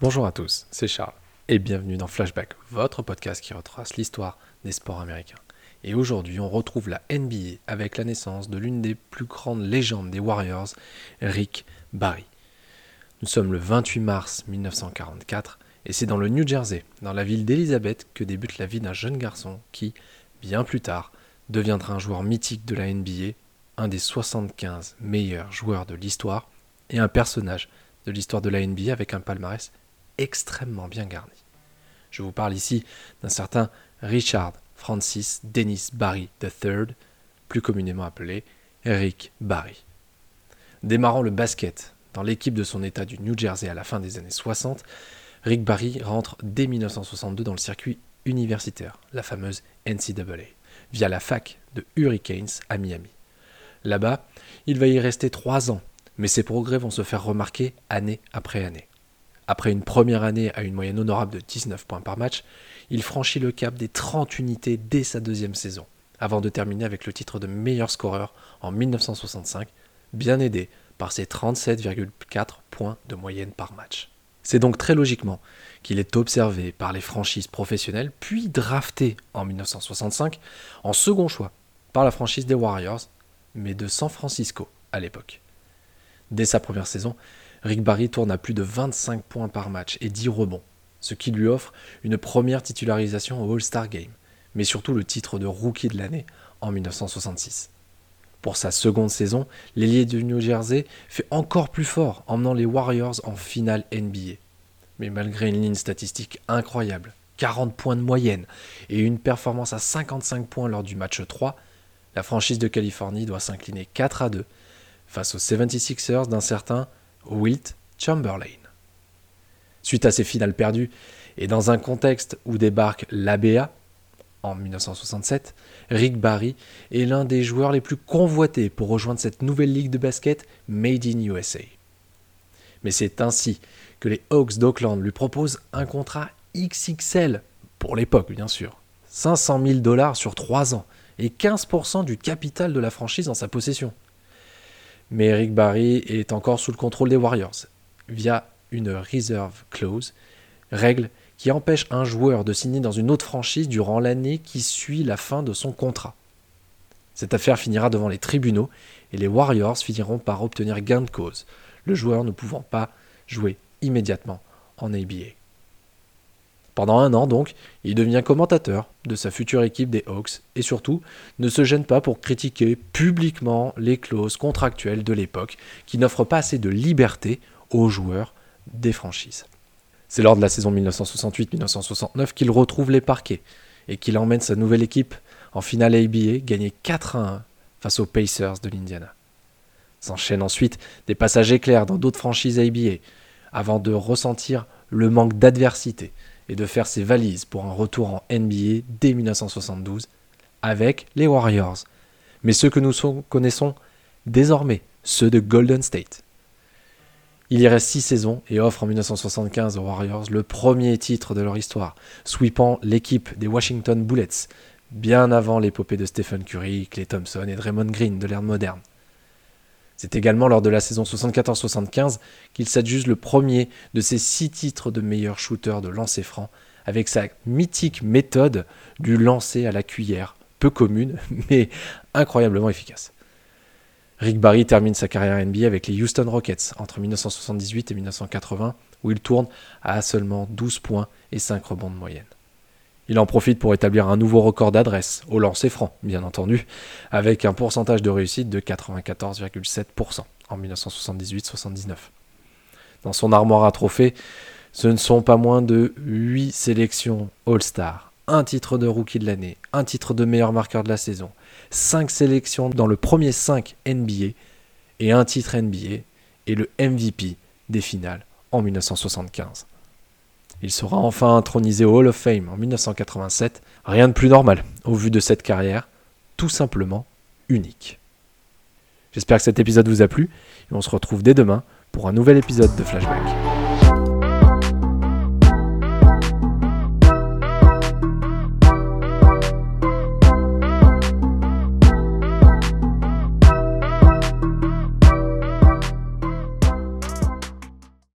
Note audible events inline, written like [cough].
Bonjour à tous, c'est Charles et bienvenue dans Flashback, votre podcast qui retrace l'histoire des sports américains. Et aujourd'hui, on retrouve la NBA avec la naissance de l'une des plus grandes légendes des Warriors, Rick Barry. Nous sommes le 28 mars 1944 et c'est dans le New Jersey, dans la ville d'Elizabeth, que débute la vie d'un jeune garçon qui, bien plus tard, deviendra un joueur mythique de la NBA, un des 75 meilleurs joueurs de l'histoire et un personnage de l'histoire de la NBA avec un palmarès extrêmement bien garni. Je vous parle ici d'un certain Richard Francis Dennis Barry III, plus communément appelé Rick Barry. Démarrant le basket dans l'équipe de son état du New Jersey à la fin des années 60, Rick Barry rentre dès 1962 dans le circuit universitaire, la fameuse NCAA, via la fac de Hurricanes à Miami. Là-bas, il va y rester trois ans, mais ses progrès vont se faire remarquer année après année. Après une première année à une moyenne honorable de 19 points par match, il franchit le cap des 30 unités dès sa deuxième saison, avant de terminer avec le titre de meilleur scoreur en 1965, bien aidé par ses 37,4 points de moyenne par match. C'est donc très logiquement qu'il est observé par les franchises professionnelles, puis drafté en 1965 en second choix par la franchise des Warriors, mais de San Francisco à l'époque. Dès sa première saison, Rick Barry tourne à plus de 25 points par match et 10 rebonds, ce qui lui offre une première titularisation au All-Star Game, mais surtout le titre de rookie de l'année en 1966. Pour sa seconde saison, l'ailier du New Jersey fait encore plus fort, emmenant les Warriors en finale NBA. Mais malgré une ligne statistique incroyable, 40 points de moyenne et une performance à 55 points lors du match 3, la franchise de Californie doit s'incliner 4 à 2 face aux 76ers d'un certain Wilt Chamberlain. Suite à ces finales perdues, et dans un contexte où débarque l'ABA en 1967, Rick Barry est l'un des joueurs les plus convoités pour rejoindre cette nouvelle ligue de basket Made in USA. Mais c'est ainsi que les Hawks d'Oakland lui proposent un contrat XXL, pour l'époque bien sûr, 500 000 dollars sur 3 ans et 15% du capital de la franchise en sa possession mais Eric Barry est encore sous le contrôle des Warriors via une reserve clause, règle qui empêche un joueur de signer dans une autre franchise durant l'année qui suit la fin de son contrat. Cette affaire finira devant les tribunaux et les Warriors finiront par obtenir gain de cause, le joueur ne pouvant pas jouer immédiatement en ABA. Pendant un an donc, il devient commentateur de sa future équipe des Hawks et surtout ne se gêne pas pour critiquer publiquement les clauses contractuelles de l'époque qui n'offrent pas assez de liberté aux joueurs des franchises. C'est lors de la saison 1968-1969 qu'il retrouve les parquets et qu'il emmène sa nouvelle équipe en finale ABA gagner 4 1 face aux Pacers de l'Indiana. S'enchaînent ensuite des passages éclairs dans d'autres franchises ABA avant de ressentir le manque d'adversité et de faire ses valises pour un retour en NBA dès 1972 avec les Warriors. Mais ceux que nous connaissons désormais, ceux de Golden State. Il y reste six saisons et offre en 1975 aux Warriors le premier titre de leur histoire, sweepant l'équipe des Washington Bullets, bien avant l'épopée de Stephen Curry, Clay Thompson et Draymond Green de l'ère moderne. C'est également lors de la saison 74-75 qu'il s'adjuge le premier de ses six titres de meilleur shooter de lancer franc, avec sa mythique méthode du lancer à la cuillère, peu commune, [laughs] mais incroyablement efficace. Rick Barry termine sa carrière NBA avec les Houston Rockets entre 1978 et 1980, où il tourne à seulement 12 points et 5 rebonds de moyenne. Il en profite pour établir un nouveau record d'adresse, au lancer franc, bien entendu, avec un pourcentage de réussite de 94,7% en 1978-79. Dans son armoire à trophées, ce ne sont pas moins de 8 sélections All-Star, un titre de rookie de l'année, un titre de meilleur marqueur de la saison, 5 sélections dans le premier 5 NBA et un titre NBA et le MVP des finales en 1975. Il sera enfin intronisé au Hall of Fame en 1987. Rien de plus normal au vu de cette carrière, tout simplement unique. J'espère que cet épisode vous a plu et on se retrouve dès demain pour un nouvel épisode de Flashback.